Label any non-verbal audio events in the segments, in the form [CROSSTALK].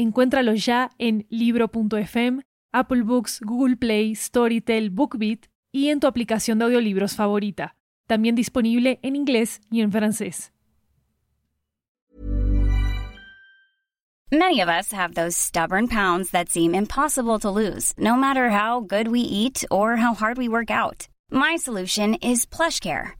Encuéntralo ya en libro.fm, Apple Books, Google Play, Storytel, BookBeat y en tu aplicación de audiolibros favorita. También disponible en inglés y en francés. Many of us have those stubborn pounds that seem impossible to lose, no matter how good we eat or how hard we work out. My solution is PlushCare.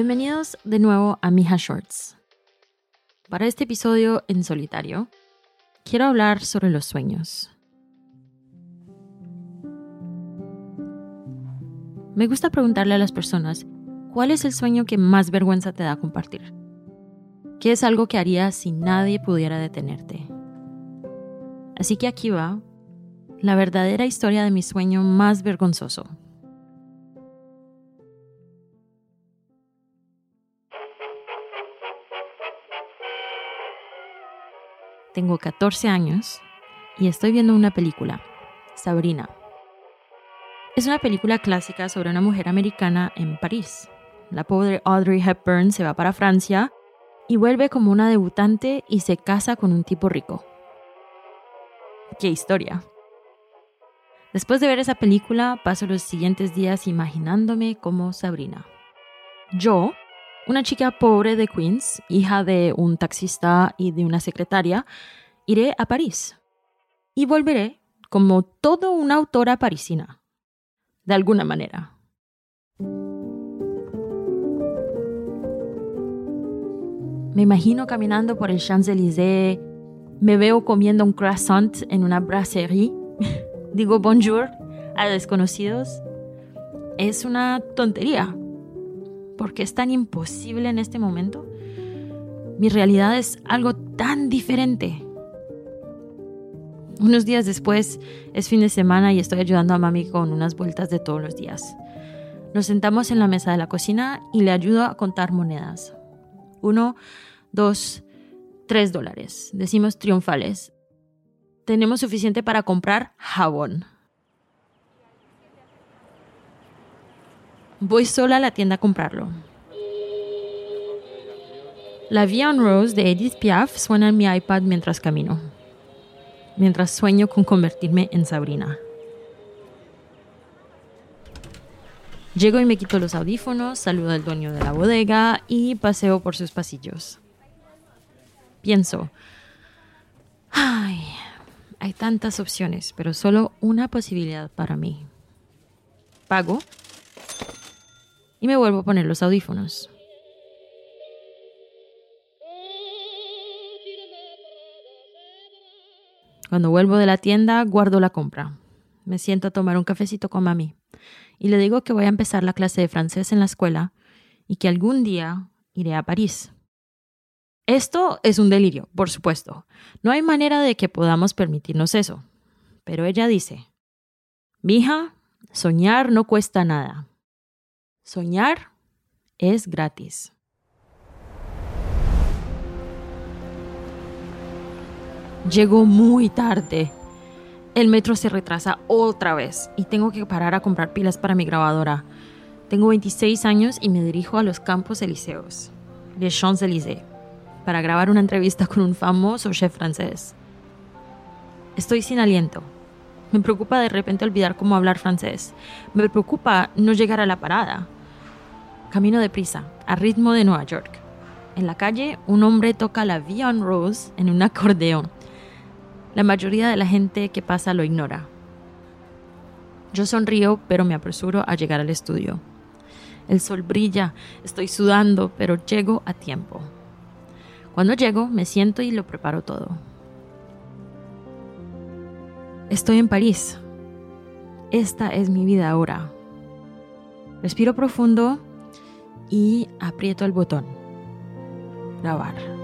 Bienvenidos de nuevo a Mija Shorts. Para este episodio en solitario, quiero hablar sobre los sueños. Me gusta preguntarle a las personas cuál es el sueño que más vergüenza te da compartir. ¿Qué es algo que harías si nadie pudiera detenerte? Así que aquí va la verdadera historia de mi sueño más vergonzoso. Tengo 14 años y estoy viendo una película, Sabrina. Es una película clásica sobre una mujer americana en París. La pobre Audrey Hepburn se va para Francia y vuelve como una debutante y se casa con un tipo rico. ¡Qué historia! Después de ver esa película, paso los siguientes días imaginándome como Sabrina. Yo, una chica pobre de Queens, hija de un taxista y de una secretaria, iré a París y volveré como toda una autora parisina, de alguna manera. Me imagino caminando por el Champs-Élysées, me veo comiendo un croissant en una brasserie, [LAUGHS] digo bonjour a desconocidos. Es una tontería, porque es tan imposible en este momento. Mi realidad es algo tan diferente. Unos días después es fin de semana y estoy ayudando a mami con unas vueltas de todos los días. Nos sentamos en la mesa de la cocina y le ayudo a contar monedas. Uno, dos, tres dólares. Decimos triunfales. Tenemos suficiente para comprar jabón. Voy sola a la tienda a comprarlo. La Vie en Rose de Edith Piaf suena en mi iPad mientras camino, mientras sueño con convertirme en Sabrina. Llego y me quito los audífonos, saludo al dueño de la bodega y paseo por sus pasillos. Pienso, ay, hay tantas opciones, pero solo una posibilidad para mí. Pago y me vuelvo a poner los audífonos. Cuando vuelvo de la tienda, guardo la compra. Me siento a tomar un cafecito con mami y le digo que voy a empezar la clase de francés en la escuela y que algún día iré a París. Esto es un delirio, por supuesto. No hay manera de que podamos permitirnos eso. Pero ella dice, Mija, soñar no cuesta nada. Soñar es gratis. Llego muy tarde. El metro se retrasa otra vez y tengo que parar a comprar pilas para mi grabadora. Tengo 26 años y me dirijo a los Campos Elíseos, Les Champs-Élysées, para grabar una entrevista con un famoso chef francés. Estoy sin aliento. Me preocupa de repente olvidar cómo hablar francés. Me preocupa no llegar a la parada. Camino deprisa, a ritmo de Nueva York. En la calle, un hombre toca la Via Rose en un acordeón. La mayoría de la gente que pasa lo ignora. Yo sonrío, pero me apresuro a llegar al estudio. El sol brilla, estoy sudando, pero llego a tiempo. Cuando llego, me siento y lo preparo todo. Estoy en París. Esta es mi vida ahora. Respiro profundo y aprieto el botón. Grabar.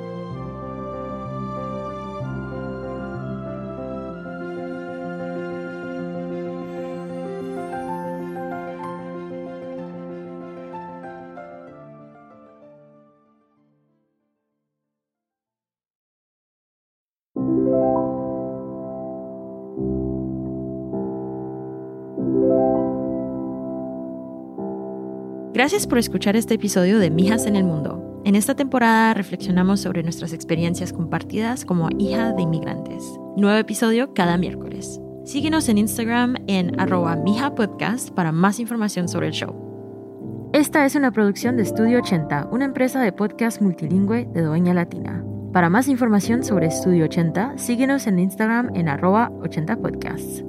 Gracias por escuchar este episodio de Mijas en el Mundo. En esta temporada reflexionamos sobre nuestras experiencias compartidas como hija de inmigrantes. Nuevo episodio cada miércoles. Síguenos en Instagram en arroba mijapodcast para más información sobre el show. Esta es una producción de Estudio 80, una empresa de podcast multilingüe de Doña Latina. Para más información sobre Estudio 80, síguenos en Instagram en arroba 80podcasts.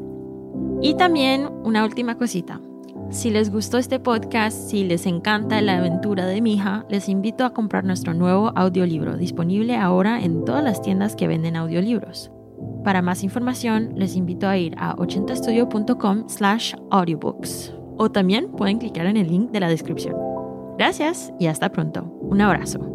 Y también una última cosita. Si les gustó este podcast, si les encanta la aventura de mi hija, les invito a comprar nuestro nuevo audiolibro, disponible ahora en todas las tiendas que venden audiolibros. Para más información, les invito a ir a 80estudio.com slash audiobooks o también pueden clicar en el link de la descripción. Gracias y hasta pronto. Un abrazo.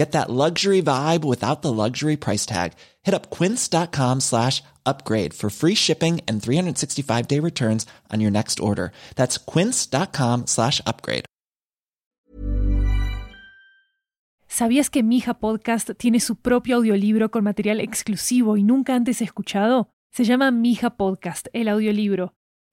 Get that luxury vibe without the luxury price tag. Hit up quince.com slash upgrade for free shipping and 365 day returns on your next order. That's quince.com slash upgrade. ¿Sabías que Mija Podcast tiene su propio audiolibro con material exclusivo y nunca antes escuchado? Se llama Mija Podcast, el audiolibro.